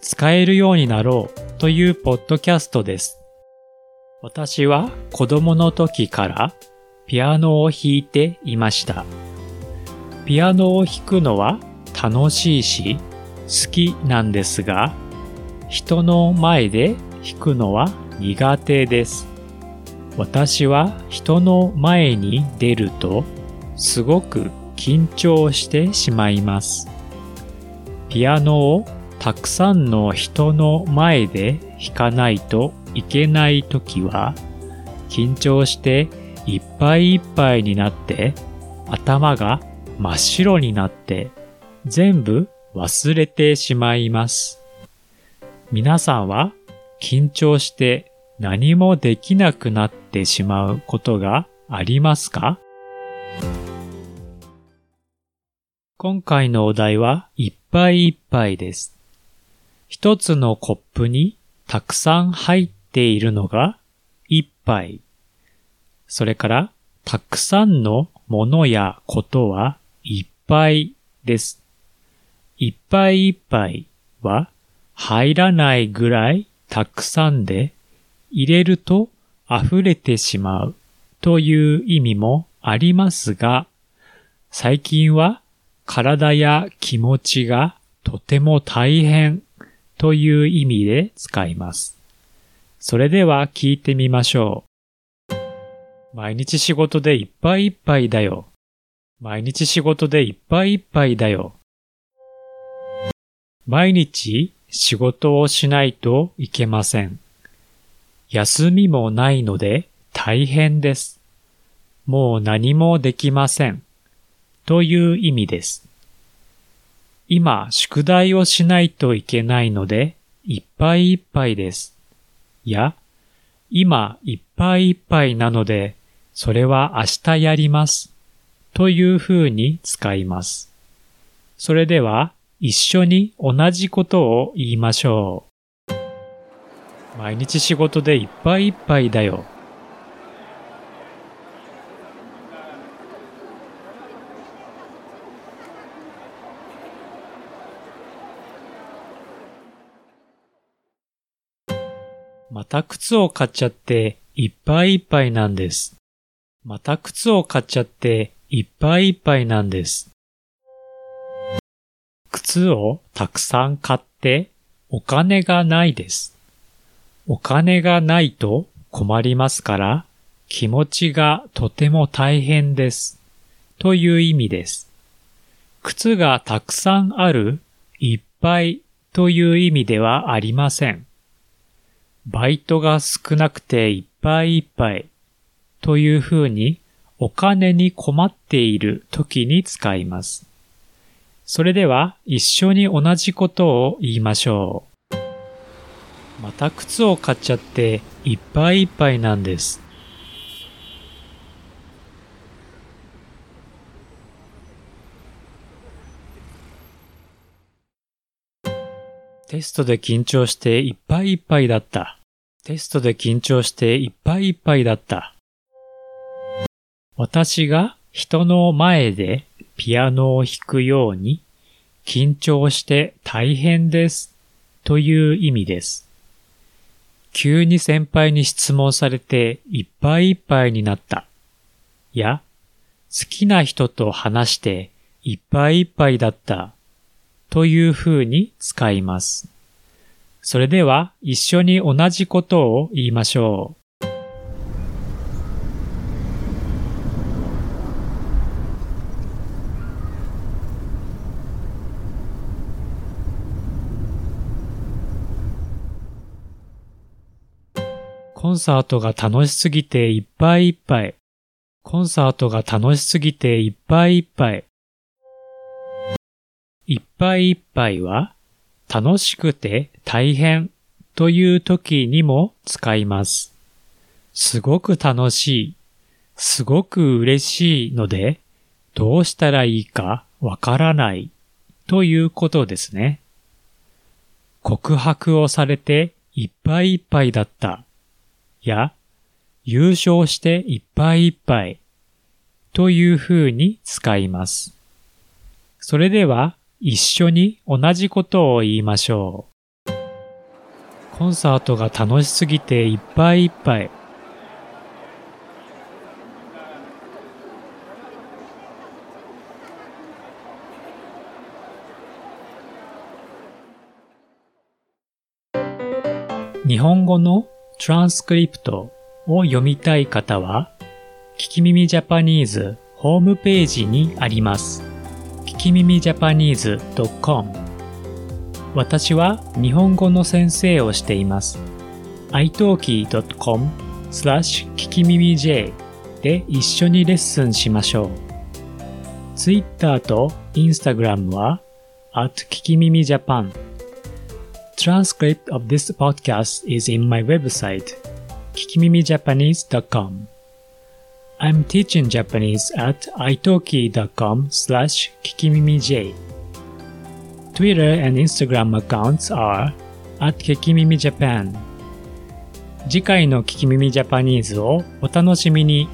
使えるようになろうというポッドキャストです。私は子供の時からピアノを弾いていました。ピアノを弾くのは楽しいし好きなんですが、人の前で弾くのは苦手です。私は人の前に出るとすごく緊張してしまいます。ピアノをたくさんの人の前で弾かないといけないときは緊張していっぱいいっぱいになって頭が真っ白になって全部忘れてしまいます。皆さんは緊張して何もできなくなってしまうことがありますか？今回のお題はいっぱいいっぱいです。一つのコップにたくさん入っているのが一杯。それからたくさんのものやことはいっぱいです。いっぱいいっぱいは入らないぐらいたくさんで入れると溢れてしまうという意味もありますが、最近は体や気持ちがとても大変という意味で使います。それでは聞いてみましょう。毎日仕事でいっぱいいっぱいだよ。毎日仕事でいっぱいいっぱいだよ。毎日仕事をしないといけません。休みもないので大変です。もう何もできません。という意味です。今、宿題をしないといけないので、いっぱいいっぱいです。いや、今、いっぱいいっぱいなので、それは明日やります。という風に使います。それでは、一緒に同じことを言いましょう。毎日仕事でいっぱいいっぱいだよ。また靴を買っちゃっていっぱいいっぱいなんです。また靴を買っちゃっていっぱいいっぱいなんです。靴をたくさん買ってお金がないです。お金がないと困りますから気持ちがとても大変です。という意味です。靴がたくさんある、いっぱいという意味ではありません。バイトが少なくていっぱいいっぱいというふうにお金に困っている時に使います。それでは一緒に同じことを言いましょう。また靴を買っちゃっていっぱいいっぱいなんです。テストで緊張していっぱいいっぱいだった。テストで緊張していっぱいいっぱいだった。私が人の前でピアノを弾くように緊張して大変ですという意味です。急に先輩に質問されていっぱいいっぱいになった。や、好きな人と話していっぱいいっぱいだったという風に使います。それでは一緒に同じことを言いましょう。コンサートが楽しすぎていっぱいいっぱい。コンサートが楽しすぎていっぱいいっぱい。いっぱいいっぱいは楽しくて大変という時にも使います。すごく楽しい、すごく嬉しいので、どうしたらいいかわからないということですね。告白をされていっぱいいっぱいだった。や、優勝していっぱいいっぱいという風に使います。それでは一緒に同じことを言いましょう。コンサートが楽しすぎていっぱいいっぱい。日本語のトランスクリプトを読みたい方は、聞き耳ジャパニーズホームページにあります。き耳ジャパニーズ .com 私は日本語の先生をしています。italki.com スラッシュ聞き耳 J で一緒にレッスンしましょう。Twitter と Instagram は at 聞き耳ジャパン Transcript of this podcast is in my website, kikimimijapanese.com. I'm teaching Japanese at italki.com slash kikimimij. Twitter and Instagram accounts are at kikimimijapan. 次回の聞き耳ジャパニーズをお楽しみに。